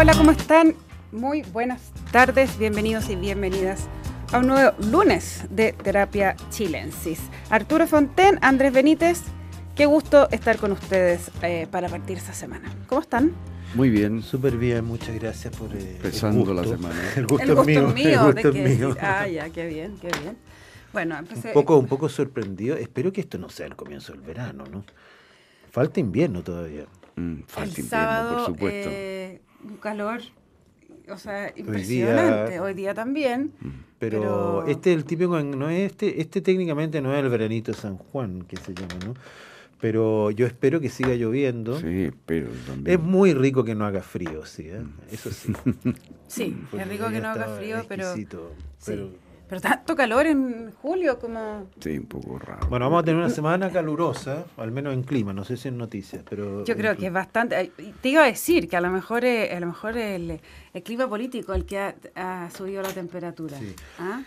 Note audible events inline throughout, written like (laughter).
hola, ¿cómo están? Muy buenas tardes, bienvenidos y bienvenidas a un nuevo lunes de Terapia Chilensis. Arturo Fonten, Andrés Benítez, qué gusto estar con ustedes eh, para partir esta semana. ¿Cómo están? Muy bien. Súper bien, muchas gracias por eh, Empezando la semana. (laughs) El gusto, el gusto es mío. mío, el gusto que es mío. Ah, ya, qué bien, qué bien. Bueno, empecé. Un poco, un poco sorprendido. Espero que esto no sea el comienzo del verano, ¿no? Falta invierno todavía. Mm, falta el invierno, sábado, por supuesto. eh, un calor, o sea, impresionante. Hoy día, también. Pero, Pero- este es el típico, no es este, este técnicamente no es el veranito San Juan, que se llama, ¿no? Pero yo espero que siga lloviendo. Sí, pero también. Es muy rico que no haga frío, sí, ¿eh? eso sí. Sí, Porque es rico que no haga frío, pero, exquisito, sí. Pero- tanto calor en julio como... Sí, un poco raro. Bueno, vamos a tener una semana calurosa, al menos en clima, no sé si en noticias, pero... Yo creo que es bastante... ay, Te iba a decir que a lo mejor, es- a lo mejor el, el clima político el que ha, ha subido la temperatura. Sí. ¿Ah?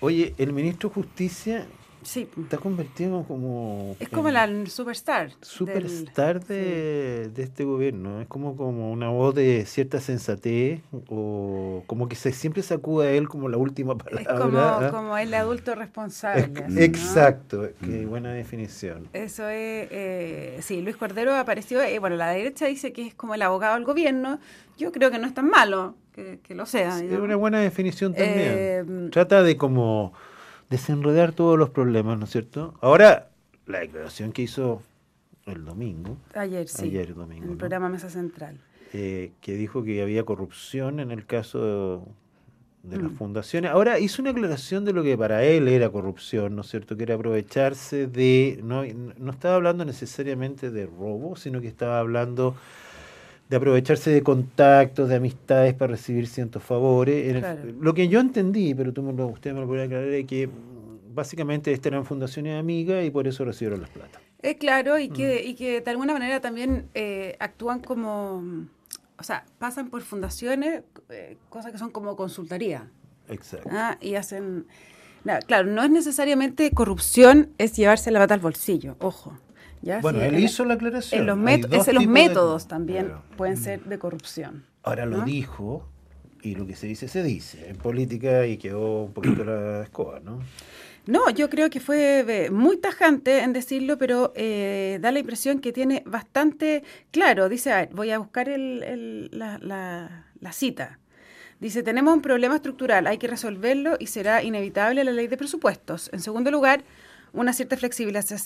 Oye, el ministro de Justicia Sí, está convertido como... es como la superstar. del- superstar de, de este gobierno. Es como, como una voz de cierta sensatez o como que se siempre sacude a él como la última Es palabra. como, ¿ah? como el adulto responsable. Ex- así, ¿no? Exacto, qué buena definición. Eso es, eh, sí, Luis Cordero apareció, eh, bueno, la derecha dice que es como el abogado del gobierno, yo creo que no es tan malo que, que lo sea. Sí, es una buena definición también. Eh, Trata de como desenredar todos los problemas, ¿no es cierto? Ahora, la declaración que hizo el domingo, Ayer, sí, ayer domingo, en el ¿no? programa Mesa Central. eh, que dijo que había corrupción en el caso de las Mm. fundaciones. Ahora hizo una aclaración de lo que para él era corrupción, ¿no es cierto? Que era aprovecharse de, no, no estaba hablando necesariamente de robo, sino que estaba hablando de aprovecharse de contactos, de amistades para recibir ciertos favores. El- lo que yo entendí, pero tú me lo, usted me lo podría aclarar, es que mm, básicamente estas eran fundaciones amigas y por eso recibieron las plata. Es claro, y que, Mm. y que de alguna manera también eh, actúan como, o sea, pasan por fundaciones, eh, cosas que son como consultoría. Exacto. ¿ah? Y hacen... no, claro, no es necesariamente corrupción, es llevarse la bata al bolsillo, ojo. ¿Ya? Bueno, Sí, él en- hizo la aclaración. En los, es en de- métodos también Claro. pueden ser de corrupción. Ahora lo dijo y lo que se dice se dice en política y quedó un poquito la escoba, ¿no? No, yo creo que fue eh, muy tajante en decirlo, pero eh, da la impresión que tiene bastante claro. Dice, a ver, voy a buscar el- el- la, la- la cita. Dice, tenemos un problema estructural, hay que resolverlo y será inevitable la ley de presupuestos. En segundo lugar, una cierta flexibilización,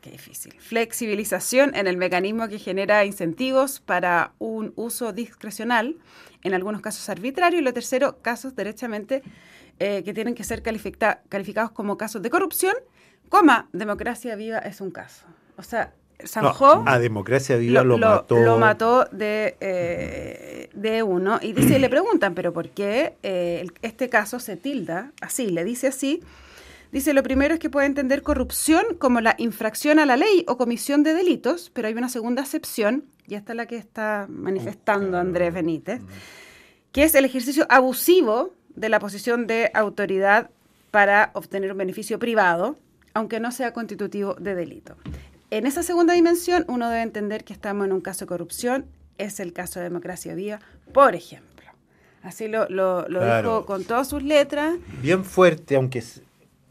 qué difícil, flexibilización en el mecanismo que genera incentivos para un uso discrecional, en algunos casos arbitrario, y lo tercero, casos derechamente eh, que tienen que ser califica- calificados como casos de corrupción, coma, democracia viva es un caso. O sea, zanjó No, a Democracia Viva lo, mató. lo mató de, eh, de uno. Y dice, y le preguntan, ¿pero por qué eh, este caso se tilda así? Le dice así. Dice, lo primero es que puede entender corrupción como la infracción a la ley o comisión de delitos, pero hay una segunda acepción, y esta es la que está manifestando Andrés Benítez, que es el ejercicio abusivo de la posición de autoridad para obtener un beneficio privado, aunque no sea constitutivo de delito. En esa segunda dimensión, uno debe entender que estamos en un caso de corrupción, es el caso de democracia viva, por ejemplo. Así lo, lo, lo Claro. dijo con todas sus letras. Bien fuerte, aunque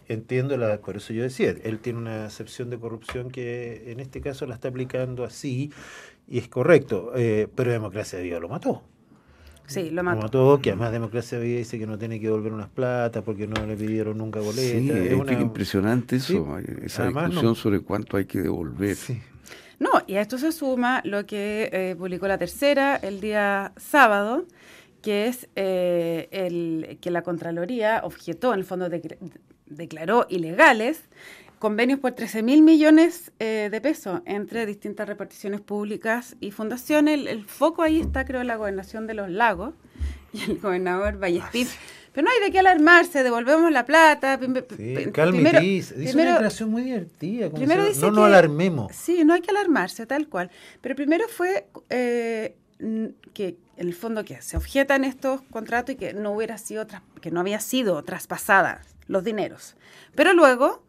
entiendo, la, por eso yo decía, él tiene una acepción de corrupción que en este caso la está aplicando así y es correcto, eh, pero Democracia Viva lo mató. Sí, lo Lo mató. mató, que además Democracia Viva dice que no tiene que devolver unas platas porque no le pidieron nunca boleta. Sí, es es una- que impresionante Sí, eso, esa además no- discusión sobre cuánto hay que devolver. Sí. No, y a esto se suma lo que eh, publicó la tercera el día sábado, que es eh, el que la Contraloría objetó, en el fondo de- declaró ilegales convenios por 13 mil millones eh, de pesos entre distintas reparticiones públicas y fundaciones. El, el foco ahí está, creo, en la gobernación de los lagos y el gobernador Vallespín. Pero no hay de qué alarmarse, devolvemos la plata. Sí, primero- Dice primero- una declaración muy divertida. como primero si- dice no nos alarmemos. Sí, no hay que alarmarse, tal cual. Pero primero fue eh, que en el fondo que se objetan estos contratos y que no hubiera sido que no había sido traspasadas los dineros. Pero luego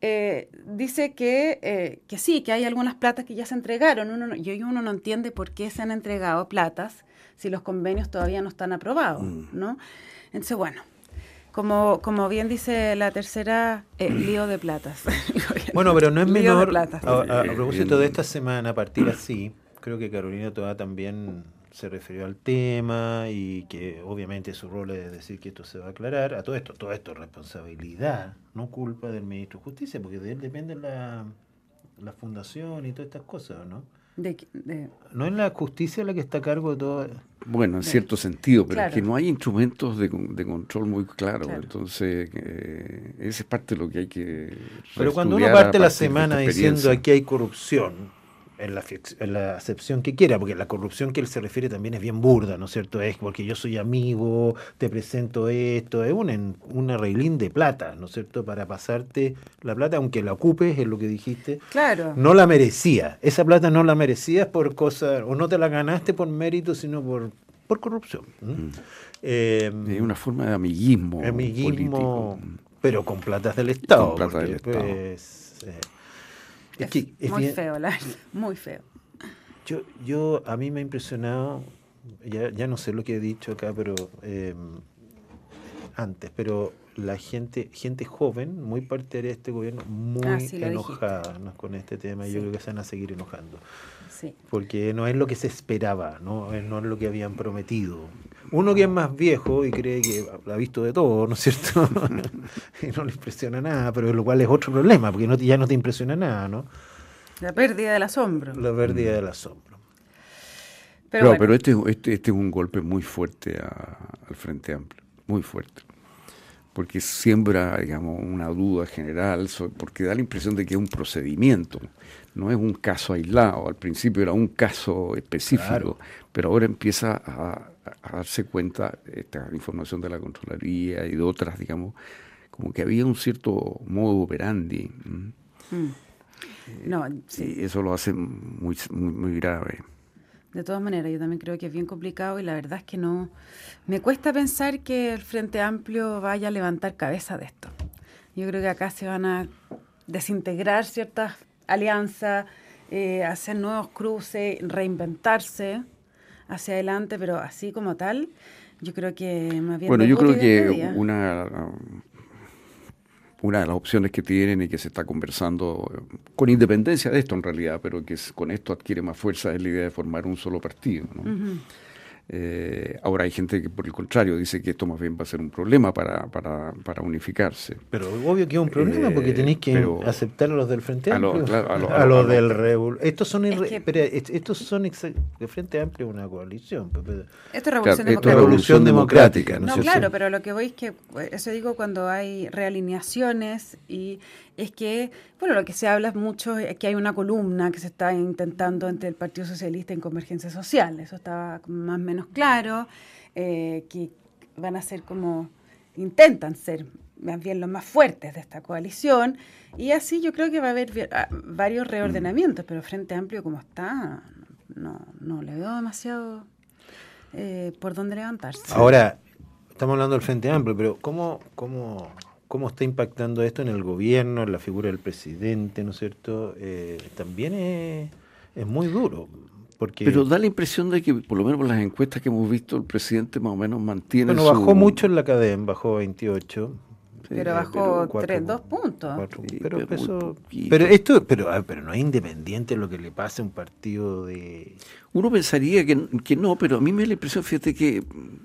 eh, dice que, eh, que sí, que hay algunas platas que ya se entregaron. Uno no- y hoy uno no entiende por qué se han entregado platas si los convenios todavía no están aprobados, Mm. ¿no? Entonces, bueno, como, como bien dice la tercera, eh, (clears throat) lío de platas. (laughs) Bueno, pero no es Lío de menor. platas. A, a- a propósito de esta semana, partir así, creo que Carolina Toa también se refirió al tema y que obviamente su rol es decir que esto se va a aclarar. A todo esto, todo esto es responsabilidad, no culpa del ministro de Justicia, porque de él depende la, la fundación y todas estas cosas, ¿no? De- de- No es la justicia la que está a cargo de todo. Bueno, en cierto sentido, pero es que no hay instrumentos de, con- de control muy claros. Claro. Entonces, eh, esa es parte de lo que hay que. Pero cuando uno parte la semana diciendo aquí hay corrupción, en la, en la acepción que quiera, porque la corrupción que él se refiere también es bien burda, ¿no es cierto? Es porque yo soy amigo, te presento esto, es un, en- un arreglín de plata, ¿no es cierto? Para pasarte la plata, aunque la ocupes, es lo que dijiste, claro. no la merecía. Esa plata no la merecías por cosas, o no te la ganaste por mérito, sino por, por corrupción. ¿no? Mm. Eh, Es una forma de amiguismo, amiguismo, político. pero con platas del Estado. plata del Estado. pues, es que es muy bien- feo, la verdad, (laughs) muy feo. Yo, yo, a mí me ha impresionado, ya, ya no sé lo que he dicho acá, pero eh, antes, pero la gente, gente joven, muy partidaria de este gobierno, muy Ah, sí, enojada ¿no? con este tema, y yo Sí. creo que se van a seguir enojando, Sí. porque no es lo que se esperaba, no, no es lo que habían prometido. Uno que es más viejo y cree que ha visto de todo, ¿no es cierto? (laughs) (laughs) y no le impresiona nada, pero lo cual es otro problema, porque no, ya no te impresiona nada, ¿no? La pérdida del asombro. La pérdida del asombro. Pero, Pero, bueno, pero este, este, este es un golpe muy fuerte a- al Frente Amplio, muy fuerte. Porque siembra, digamos, una duda general, porque da la impresión de que es un procedimiento, no es un caso aislado. Al principio era un caso específico, Claro. pero ahora empieza a, a darse cuenta, esta información de la Contraloría y de otras, digamos, como que había un cierto modo operandi. mm. no, sí. Y eso lo hace muy, muy, muy grave. De todas maneras, yo también creo que es bien complicado y la verdad es que no. Me cuesta pensar que el Frente Amplio vaya a levantar cabeza de esto. Yo creo que acá se van a desintegrar ciertas alianzas, eh, hacer nuevos cruces, reinventarse hacia adelante, pero así como tal, yo creo que más bien. Bueno, yo creo que una, una de las opciones que tienen y que se está conversando, eh, con independencia de esto en realidad, pero que con esto adquiere más fuerza, es la idea de formar un solo partido. Eh, ahora hay gente que por el contrario dice que esto más bien va a ser un problema para, para, para unificarse. Pero obvio que es un problema porque Eh, tenéis que pero- aceptar a los del Frente a Amplio. claro, a lo- a a lo- los del Revol. Estos son Es que- espera, est- estos son el Frente Amplio es una coalición. pe- pe- Esto es Claro, revolución esto es democrática. Revolución democrática, ¿no No, claro, pero lo que voy es que, eh, eso digo cuando hay realineaciones y es que, bueno, lo que se habla mucho es que hay una columna que se está intentando entre el Partido Socialista en Convergencia Social, eso estaba más o menos claro, eh, que van a ser como, intentan ser más bien los más fuertes de esta coalición y así yo creo que va a haber ah, varios reordenamientos, pero Frente Amplio como está, no, no le veo demasiado eh, por dónde levantarse. Ahora, estamos hablando del Frente Amplio, pero ¿cómo, cómo, cómo está impactando esto en el gobierno, en la figura del presidente, ¿no es cierto? Eh, también es, es muy duro. Porque, Pero da la impresión de que, por lo menos por las encuestas que hemos visto, el presidente más o menos mantiene bueno, su- bajó mucho en la cadena, bajó 28. Pero Eh, bajó cuatro- tres, dos puntos. cuatro- Sí, pero, pero pero esto, pero, ah, pero no es independiente lo que le pase a un partido de Uno pensaría que, que no, pero a mí me da la impresión, fíjate que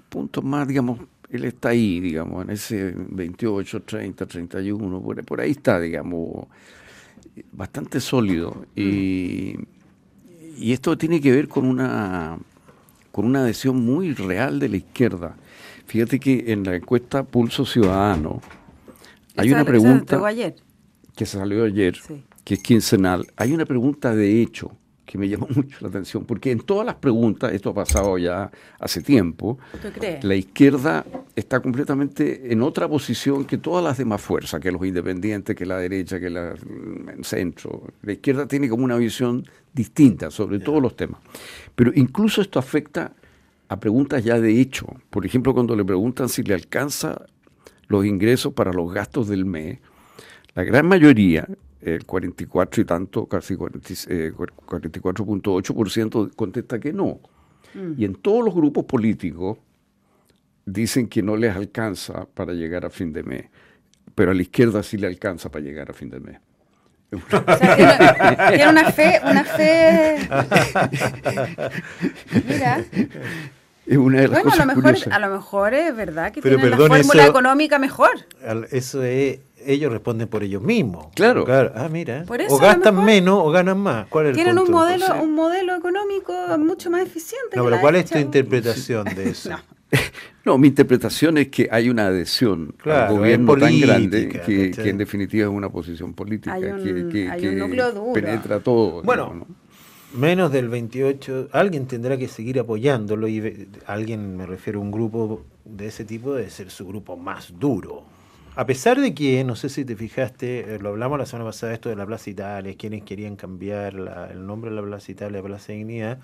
puntos más, digamos, él está ahí, digamos, en ese 28, 30, 31, por, por ahí está, digamos, bastante sólido. Y, y esto tiene que ver con una, con una adhesión muy real de la izquierda. Fíjate que en la encuesta Pulso Ciudadano hay Esa- una pregunta entregó ayer. que salió ayer, Sí. que es quincenal, hay una pregunta de hecho que me llamó (laughs) mucho la atención, porque en todas las preguntas, esto ha pasado ya hace tiempo, ¿Tú crees? la izquierda está completamente en otra posición que todas las demás fuerzas, que los independientes, que la derecha, que la, el centro. La izquierda tiene como una visión distinta sobre todos los temas. Pero incluso esto afecta a preguntas ya de hecho. Por ejemplo, cuando le preguntan si le alcanza los ingresos para los gastos del mes, La gran mayoría, el 44 y tanto, casi 44.8% eh, contesta que no. Mm. Y en todos los grupos políticos dicen que no les alcanza para llegar a fin de mes, pero a la izquierda sí le alcanza para llegar a fin de mes. tiene, una fe, una fe. Mira. Es una de las bueno, a lo mejor, a lo mejor es verdad que tienen la fórmula económica mejor. Eso es ellos responden por ellos mismos. Claro. Ah, mira. o gastan menos o ganan más. ¿Cuál es Tienen un modelo, un modelo económico mucho más eficiente. No, pero ¿cuál es tu interpretación de (laughs) eso? (laughs) no. mi interpretación es que hay una adhesión al gobierno tan grande que, en definitiva es una posición política que, penetra todo. Bueno, menos del 28, alguien tendrá que seguir apoyándolo y alguien, me refiero a un grupo de ese tipo, debe ser su grupo más duro a pesar de que, no sé si te fijaste, eh, lo hablamos la semana pasada, esto de la Plaza Italia, quienes querían cambiar el nombre de la Plaza Italia a Plaza Dignidad,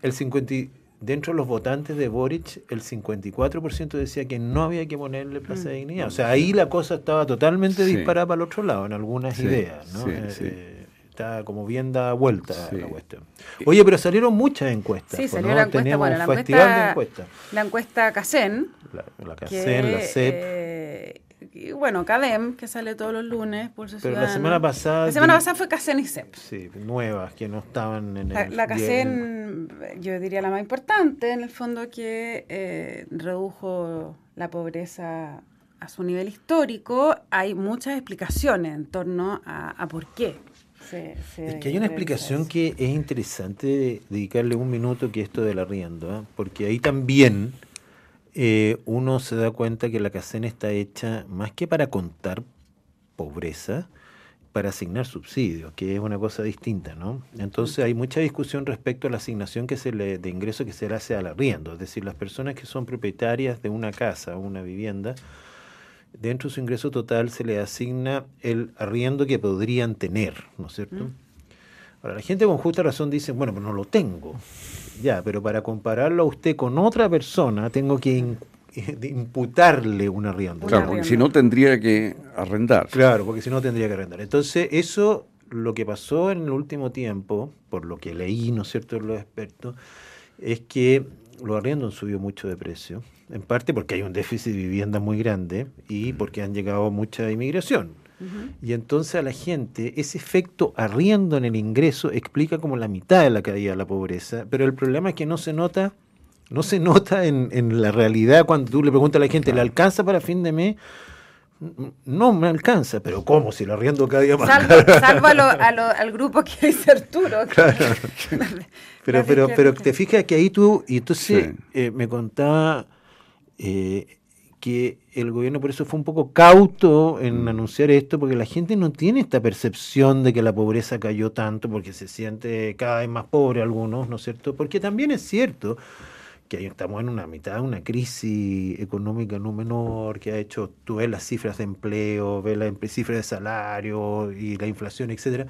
el 50, dentro de los votantes de Boric, el 54% decía que no había que ponerle Plaza de mm. Dignidad. O sea, ahí la cosa estaba totalmente disparada para el otro lado, en algunas ideas, ¿no? Eh, eh, está como bien da vuelta la cuestión. Oye, pero salieron muchas encuestas. Sí, salió la encuesta, bueno, la encuesta, La encuesta CACEN. La, la CACEN, la CEP bueno, CADEM, que sale todos los lunes por su Pero la semana pasada... La semana pasada fue CACEN y CEP. Sí, nuevas, que no estaban en el... La, CACEN, yo diría la más importante, en el fondo, que eh, redujo la pobreza a su nivel histórico. Hay muchas explicaciones en torno a, por qué. Es que hay una explicación que es interesante dedicarle un minuto que esto del arriendo, ¿eh? porque ahí también eh, uno se da cuenta que la CACEN está hecha más que para contar pobreza, para asignar subsidios, que es una cosa distinta, ¿no? Entonces hay mucha discusión respecto a la asignación que se le, de ingreso que se le hace al arriendo, es decir, las personas que son propietarias de una casa o una vivienda, dentro de su ingreso total se le asigna el arriendo que podrían tener, ¿no es cierto? Mm. Ahora, la gente con justa razón dice, bueno, pero no lo tengo. Ya, pero para compararlo a usted con otra persona, tengo que (laughs) imputarle un arriendo. Claro, porque si no tendría que arrendar. Claro, porque si no tendría que arrendar. Entonces, eso, lo que pasó en el último tiempo, por lo que leí, ¿no es cierto?, de los expertos, es que los arriendos han subido mucho de precio, en parte porque hay un déficit de vivienda muy grande y porque han llegado mucha inmigración. Y entonces a la gente ese efecto arriendo en el ingreso explica como la mitad de la caída de la pobreza, pero el problema es que no se nota, no se nota en, la realidad cuando tú le preguntas a la gente, ¿le alcanza para fin de mes? No me alcanza, pero ¿cómo? Si lo arriendo cada día más Salvo, al grupo que es Arturo. (laughs) pero, pero, pero te fijas que ahí tú, y entonces eh, me contaba eh, que el gobierno por eso fue un poco cauto en mm. anunciar esto, porque la gente no tiene esta percepción de que la pobreza cayó tanto, porque se siente cada vez más pobre algunos, ¿no es cierto? Porque también es cierto que estamos en una mitad de una crisis económica no menor, que ha hecho, tú ves las cifras de empleo, ves las cifras de salario y la inflación, etcétera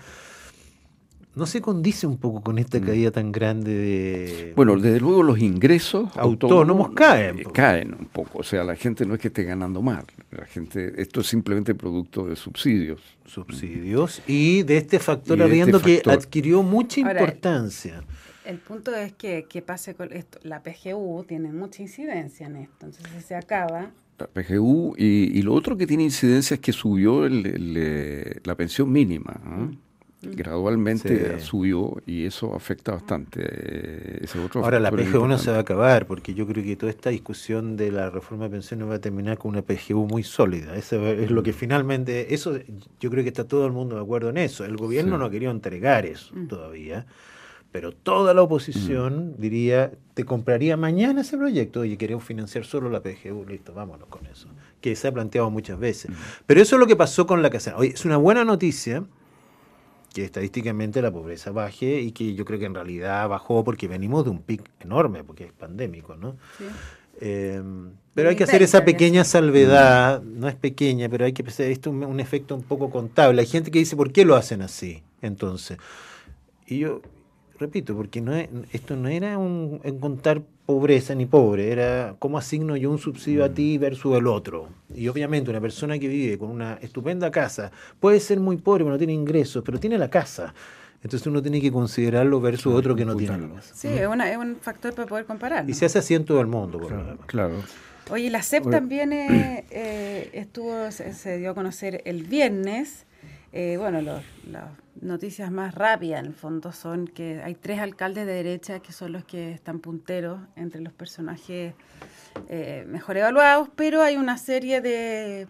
¿No se condice un poco con esta mm. caída tan grande de... Bueno, desde luego los ingresos autónomos, caen. Eh, caen un poco, o sea, la gente no es que esté ganando más, la gente, esto es simplemente producto de subsidios. Subsidios y de este factor habiendo este que adquirió mucha importancia. El punto es que, que pase con esto, la PGU tiene mucha incidencia en esto, entonces se acaba la PGU y, lo otro que tiene incidencia es que subió la pensión mínima. ¿no? Gradualmente subió y eso afecta bastante. Eh, ese otro Ahora la PGU no se va a acabar porque yo creo que toda esta discusión de la reforma de pensiones va a terminar con una PGU muy sólida. Eso es lo que finalmente, eso yo creo que está todo el mundo de acuerdo en eso. El gobierno no ha querido entregar eso mm. todavía. Pero toda la oposición mm. diría, te compraría mañana ese proyecto, y queremos financiar solo la PGU, listo, vámonos con eso. Que se ha planteado muchas veces. Mm. Pero eso es lo que pasó con la casa. Oye, es una buena noticia, que estadísticamente la pobreza baje y que yo creo que en realidad bajó porque venimos de un pic enorme, porque es pandémico, ¿no? Em, pero hay que hacer esa pequeña salvedad, no es pequeña, pero hay que hacer esto un, un efecto un poco contable. Hay gente que dice, ¿por qué lo hacen así? Entonces, y yo repito, porque no esto no era un, contar pobreza ni pobre, era cómo asigno yo un subsidio a ti versus el otro. Y obviamente una persona que vive con una estupenda casa puede ser muy pobre, pero no tiene ingresos, pero tiene la casa. Entonces uno tiene que considerarlo versus otro que no tiene la casa. Sí, es, una- es un factor para poder comparar. Y ¿no? se hace así en todo el mundo. por lo Claro, demás. claro. Oye, la CEP Oye. también eh, eh, estuvo, se, se dio a conocer el viernes. Eh, bueno, las noticias más rápidas en el fondo son que hay tres alcaldes de derecha que son los que están punteros entre los personajes eh, mejor evaluados, pero hay una serie de,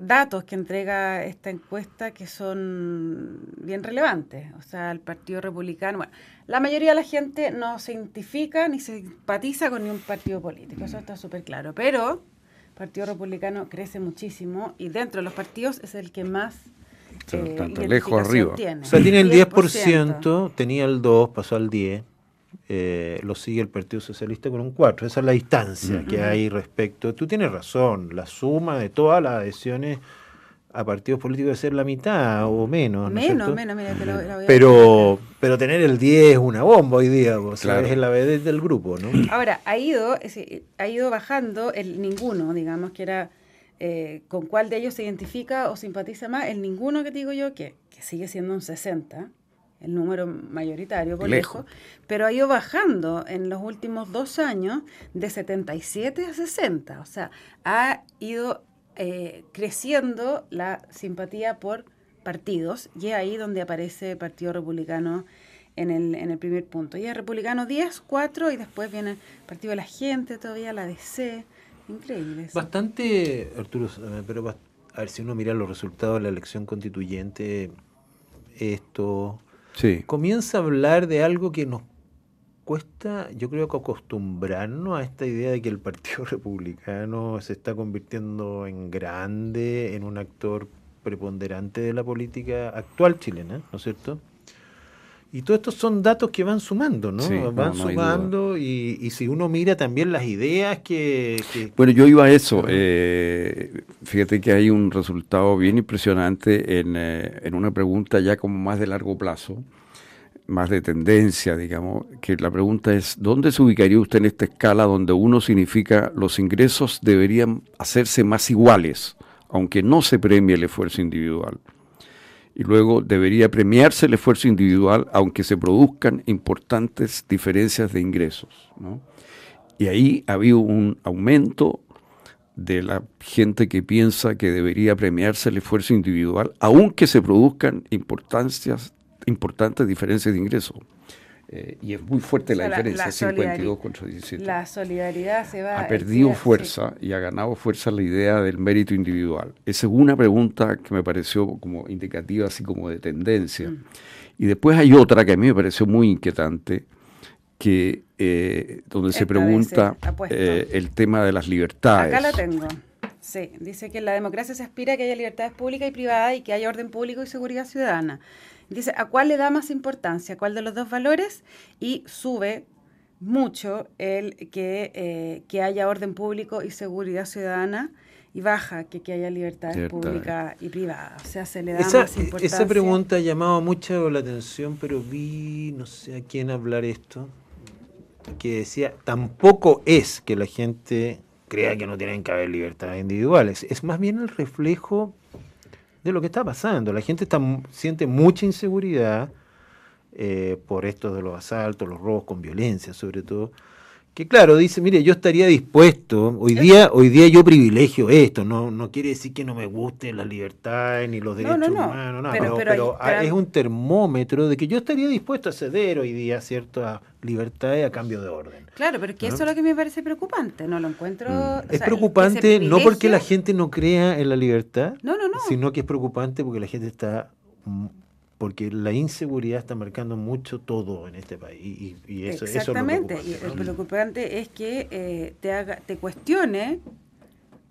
datos que entrega esta encuesta que son bien relevantes. O sea, el Partido Republicano, bueno, la mayoría de la gente no se identifica ni se simpatiza con ningún partido político, eso está súper claro, pero Partido Republicano crece muchísimo y dentro de los partidos es el que más eh, tanto lejos arriba. Tiene. O sea, tiene el 10%, tenía el 2, pasó al 10, eh, lo sigue el Partido Socialista con un 4. Esa es la distancia que hay respecto. Tú tienes razón, la suma de todas las adhesiones a partidos políticos debe ser la mitad o menos. ¿no es Menos, cierto? menos, mira, te lo, voy a Pero, pero tener el 10 es una bomba hoy día, o sea, Claro. es la vedette del grupo, ¿no? (clears throat) Ahora, ha ido, ha ido bajando el ninguno, digamos, que era eh, con cuál de ellos se identifica o simpatiza más, el ninguno que te digo yo, que, que sigue siendo un 60, el número mayoritario por Lejos. lejos, pero ha ido bajando en los últimos dos años de 77 a 60, o sea, ha ido eh, creciendo la simpatía por partidos y es ahí donde aparece el Partido Republicano en el, en el primer punto. Y es Republicano 10, 4 y después viene el Partido de la Gente todavía, la DC. Increíble. eso. Bastante, Arturo, eh, pero a ver si uno mira los resultados de la elección constituyente, esto Sí. comienza a hablar de algo que nos cuesta, yo creo que acostumbrarnos a esta idea de que el Partido (laughs) Republicano se está convirtiendo en grande, en un actor preponderante de la política actual chilena, ¿no es cierto? Y todos estos son datos que van sumando, ¿no? Sí, van no sumando y, y si uno mira también las ideas que... que- Bueno, yo iba a eso. eh, fíjate que hay un resultado bien impresionante en, eh, en una pregunta ya como más de largo plazo, más de tendencia, digamos, que la pregunta es, ¿dónde se ubicaría usted en esta escala donde uno significa los ingresos deberían hacerse más iguales, aunque no se premie el esfuerzo individual? Y luego debería premiarse el esfuerzo individual, aunque se produzcan importantes diferencias de ingresos. ¿no? Y ahí ha habido un aumento de la gente que piensa que debería premiarse el esfuerzo individual, aunque se produzcan importancias, importantes diferencias de ingresos. Eh, y es muy fuerte O sea, la la- diferencia, la 52 solidari- contra 17 La solidaridad se va... ha perdido fuerza y ha ganado fuerza la idea del mérito individual. Esa es una pregunta que me pareció como indicativa, así como de tendencia. Mm. Y después hay otra que a mí me pareció muy inquietante, que eh, donde se pregunta eh, el tema de las libertades. Acá la tengo. Sí, dice que en la democracia se aspira a que haya libertades públicas y privadas y que haya orden público y seguridad ciudadana. Dice, ¿a cuál le da más importancia? ¿Cuál de los dos valores? Y sube mucho el que, eh, que haya orden público y seguridad ciudadana y baja que, que haya libertades Libertades. públicas y privadas. O sea, se le da Esa, más importancia. esa pregunta ha llamado mucho la atención, pero vi, no sé a quién hablar esto, que decía, tampoco es que la gente crea que no tienen que haber libertades individuales, es más bien el reflejo de lo que está pasando. La gente está, siente mucha inseguridad eh, por esto de los asaltos, los robos con violencia sobre todo. Que claro, dice, mire, yo estaría dispuesto, hoy día, hoy día yo privilegio esto, no, no quiere decir que no me gusten las libertades ni los derechos no, no, humanos, no, pero- pero, pero ah, es un termómetro de que yo estaría dispuesto a ceder hoy día ciertas libertades a cambio de orden. Claro, pero que eso es lo que me parece preocupante, no lo encuentro... Mm. o es sea, preocupante no porque la gente no crea en la libertad, No, no, no. sino que es preocupante porque la gente está mm, porque la inseguridad está marcando mucho todo en este país y, y eso, eso es lo Exactamente. preocupante, y el preocupante es que eh, te haga, te cuestione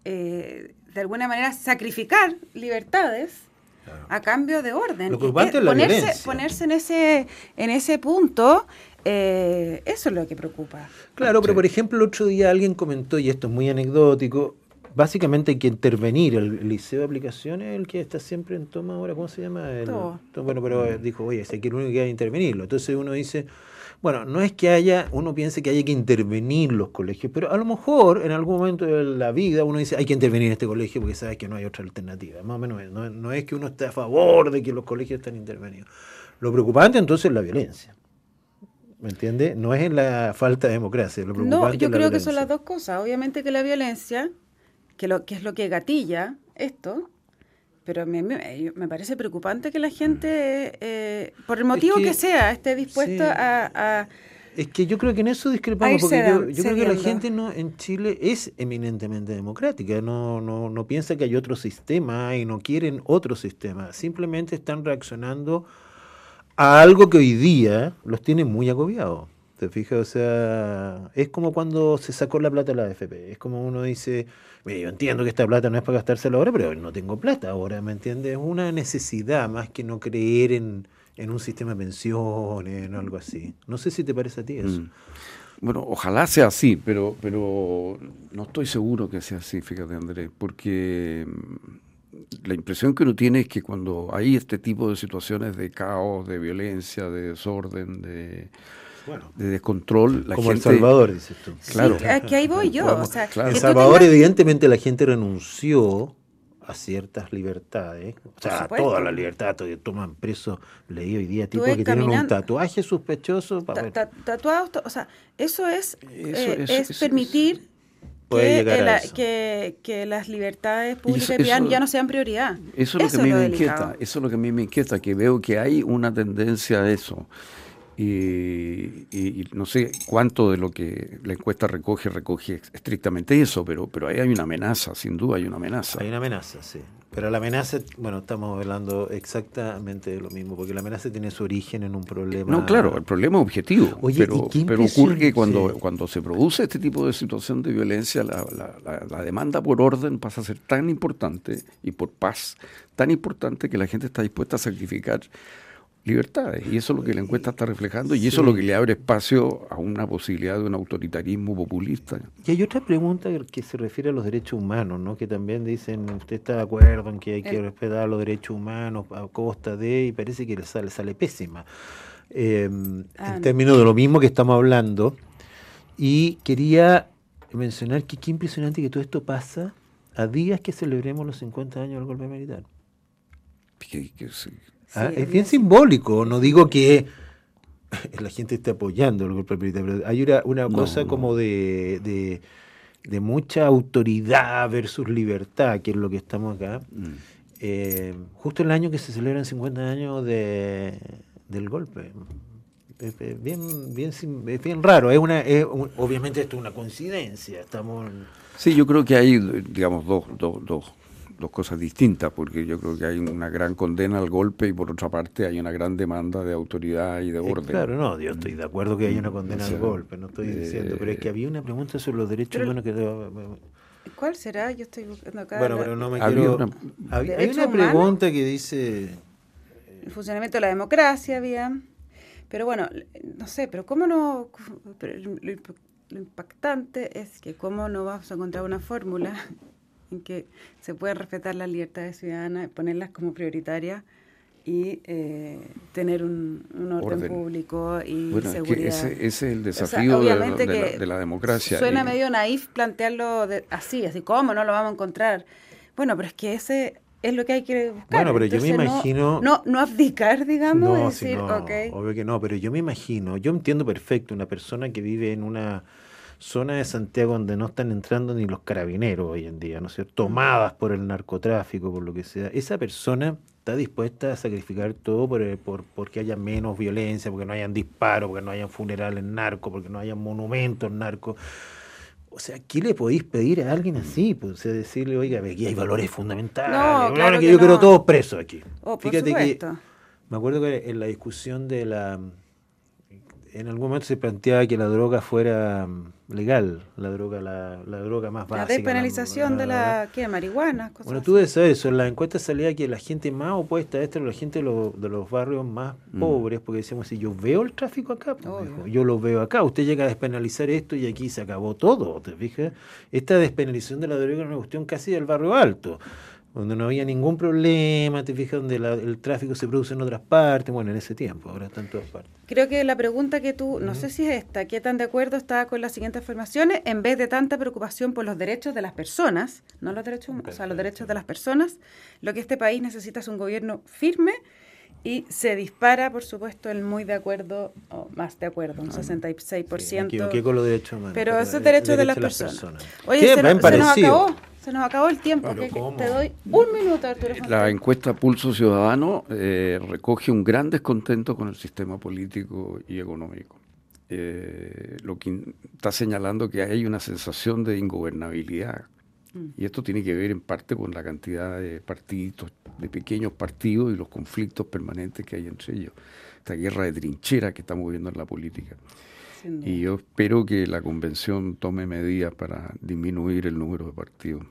eh, de alguna manera sacrificar libertades Claro. a cambio de orden. Lo preocupante es la ponerse, violencia. ponerse en ese, en ese punto, eh, eso es lo que preocupa. Claro, pero por ejemplo, el otro día alguien comentó, y esto es muy anecdótico, básicamente hay que intervenir. El, el liceo de aplicaciones es el que está siempre en toma ahora, ¿cómo se llama? El- Todo. bueno, pero eh, dijo, oye, aquí lo único que hay que intervenirlo. Entonces uno dice, Bueno, no es que haya, uno piense que haya que intervenir los colegios, pero a lo mejor en algún momento de la vida uno dice hay que intervenir en este colegio porque sabe que no hay otra alternativa. Más o menos, no, no es que uno esté a favor de que los colegios estén intervenidos. Lo preocupante entonces es la violencia. ¿Me entiende? No es en la falta de democracia. Lo No, preocupante yo es la creo que son las dos cosas. Obviamente que la violencia, que, lo, que es lo que gatilla esto, pero me, me, me parece preocupante que la gente, eh, por el motivo que, que- sea, esté dispuesta sí. a, a- Es que yo creo que en eso discrepamos, porque yo, yo creo que la gente no en Chile es eminentemente democrática, no, no, no piensa que hay otro sistema y no quieren otro sistema, simplemente están reaccionando a algo que hoy día los tiene muy agobiados. ¿Te? O sea, es como cuando se sacó la plata de la AFP. Es como uno dice, "Mira, yo entiendo que esta plata no es para gastársela ahora, pero no tengo plata ahora, ¿me entiendes? Es una necesidad más que no creer en, en un sistema de pensiones, en algo así. No sé si te parece a ti eso. Mm. Bueno, ojalá sea así, pero, pero no estoy seguro que sea así, fíjate Andrés, porque mm, la impresión que uno tiene es que cuando hay este tipo de situaciones de caos, de violencia, de desorden, de, Bueno, de descontrol, la como El gente... Salvador, dices tú. Claro. Sí, que ahí voy yo. O sea, Claro. En Salvador, tengas- evidentemente, la gente renunció a ciertas libertades, o sea, a las libertades, que toman preso, leí hoy día, tipos ves que tienen un tatuaje sospechoso para ta- ta- tatuados, o sea, eso es, Eso- eh, eso- es eso- permitir que, la- que, que las libertades públicas eso- ya, eso- ya no sean prioridad. Eso es lo que a mí me delicado. inquieta, eso es lo que a mí me inquieta, que veo que hay una tendencia a eso. Y, y- y no sé cuánto de lo que la encuesta recoge, recoge estrictamente eso, pero, pero ahí hay una amenaza, sin duda hay una amenaza. Hay una amenaza, sí. Pero la amenaza, bueno, estamos hablando exactamente de lo mismo, porque la amenaza tiene su origen en un problema. No, claro, el problema es objetivo, Oye, pero, ¿y qué pero ocurre que cuando, Sí. cuando se produce este tipo de situación de violencia, la, la- la- la demanda por orden pasa a ser tan importante y por paz tan importante que la gente está dispuesta a sacrificar libertades. Y eso es lo que la encuesta está reflejando y eso es lo que le abre espacio a una posibilidad de un autoritarismo populista. Y hay otra pregunta que se refiere a los derechos humanos, ¿no? Que también dicen, ¿usted está de acuerdo en que hay que El- respetar los derechos humanos a costa de...? Y parece que le sale, sale pésima. Eh, Ah, en no. términos de lo mismo que estamos hablando. Y quería mencionar que qué impresionante que todo esto pasa a días que celebremos los 50 años del golpe militar. Que- que Ah, Sí, es bien simbólico, no digo que (laughs) la gente esté apoyando el golpe militar, pero hay una, una No, cosa no. como de, de, de mucha autoridad versus libertad, que es lo que estamos acá. mm. Eh, justo el año que se celebran 50 años de, del golpe. Es, es bien, bien, es bien raro, es una, es un- obviamente esto es una coincidencia, estamos... en- Sí, yo creo que hay, digamos, dos, dos, dos, dos cosas distintas, porque yo creo que hay una gran condena al golpe y por otra parte hay una gran demanda de autoridad y de Eh, orden. Claro, no, yo estoy de acuerdo que hay una condena O sea, al golpe, no estoy diciendo, pero es que eh, había una pregunta sobre los derechos pero- humanos que... ¿Cuál será? Yo estoy buscando acá Bueno, pero no me Había quiero... una- Había- hay ¿Derechos una pregunta que dice... el funcionamiento de la democracia había. Pero bueno, no sé, pero ¿cómo no? pero lo, imp- lo impactante es que cómo no vamos a encontrar una fórmula en que se puedan respetar las libertades ciudadanas, ponerlas como prioritarias y eh, tener un, un orden, Orden. público y Bueno, es que seguridad. ese, ese es el O sea, desafío de la- obviamente de, la, que de la democracia. Suena Y- medio naif plantearlo de- así, así, ¿cómo no lo vamos a encontrar? Bueno, pero es que ese es lo que hay que buscar. Bueno, pero yo me no- imagino- No, no, abdicar, digamos, No, decir, no, ok. obvio que no, pero yo me imagino, yo entiendo perfecto una persona que vive en una zona de Santiago donde no están entrando ni los carabineros hoy en día, ¿no es cierto? Tomadas por el narcotráfico, por lo que sea. Esa persona está dispuesta a sacrificar todo por, el- por porque haya menos violencia, porque no hayan disparos, porque no hayan funerales narcos, porque no hayan monumentos narcos. O sea, ¿qué le podéis pedir a alguien así? Pues, o sea, decirle, oiga, aquí hay valores fundamentales, No, claro que que yo quiero no. todos presos aquí. Oh, Fíjate que me acuerdo que en la discusión de la... En algún momento se planteaba que la droga fuera mm, legal, la droga la, la droga más La básica. despenalización de la, ¿qué? Marihuana, cosas Bueno, tú debes saber eso. En la encuesta salía que la gente más opuesta a esto era la gente de los, de los barrios más Mm. pobres, porque decíamos, si yo veo el tráfico acá, pues, yo lo veo acá, usted llega a despenalizar esto y aquí se acabó todo, ¿te fijas? Esta despenalización de la droga es una cuestión casi del barrio alto. Donde no había ningún problema, te fijas, donde la- el tráfico se produce en otras partes, bueno, en ese tiempo, ahora está en todas partes. Creo que la pregunta que tú, no sé si es esta, ¿qué tan de acuerdo está con las siguientes afirmaciones? En vez de tanta preocupación por los derechos de las personas, no los derechos, humanos, o sea, los derechos de las personas, lo que este país necesita es un gobierno firme y se dispara, por supuesto, el muy de acuerdo, o más de acuerdo, un 66%. Sí, me equivoqué con los derechos humanos. Pero esos el derechos de derecho las de personas. personas. Oye, ¿Qué? se, Bien nos- se nos parecido. acabó, se nos acabó el tiempo. Pero te doy un minuto, Arturo La Fontaine. encuesta Pulso Ciudadano eh, recoge un gran descontento con el sistema político y económico. Eh, lo que está señalando que hay una sensación de ingobernabilidad. Y esto tiene que ver en parte con la cantidad de partidos, de pequeños partidos y los conflictos permanentes que hay entre ellos. Esta guerra de trinchera que estamos viendo en la política. Y yo espero que la convención tome medidas para disminuir el número de partidos.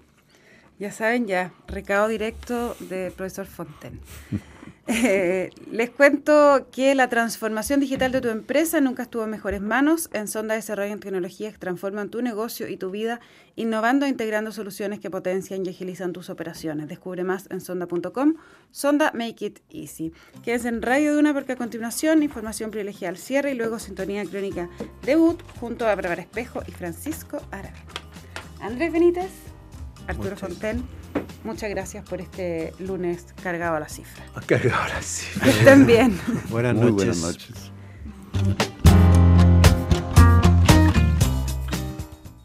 Ya saben, ya, recado directo del profesor Fonten. (laughs) Eh, les cuento que la transformación digital de tu empresa nunca estuvo en mejores manos. En Sonda desarrollan tecnologías que transforman tu negocio y tu vida, innovando e integrando soluciones que potencian y agilizan tus operaciones. Descubre más en sonda.com. Sonda Make It Easy. Quédense en Radio Duna porque a continuación información privilegiada al cierre y luego sintonía crónica debut junto a Bárbara Espejo y Francisco Árabe. Andrés Benítez, Arturo Muchas- Fonten, muchas gracias por este lunes cargado a la cifra. Cargado ahora sí. Que estén bien. Buenas Muy noches. buenas noches.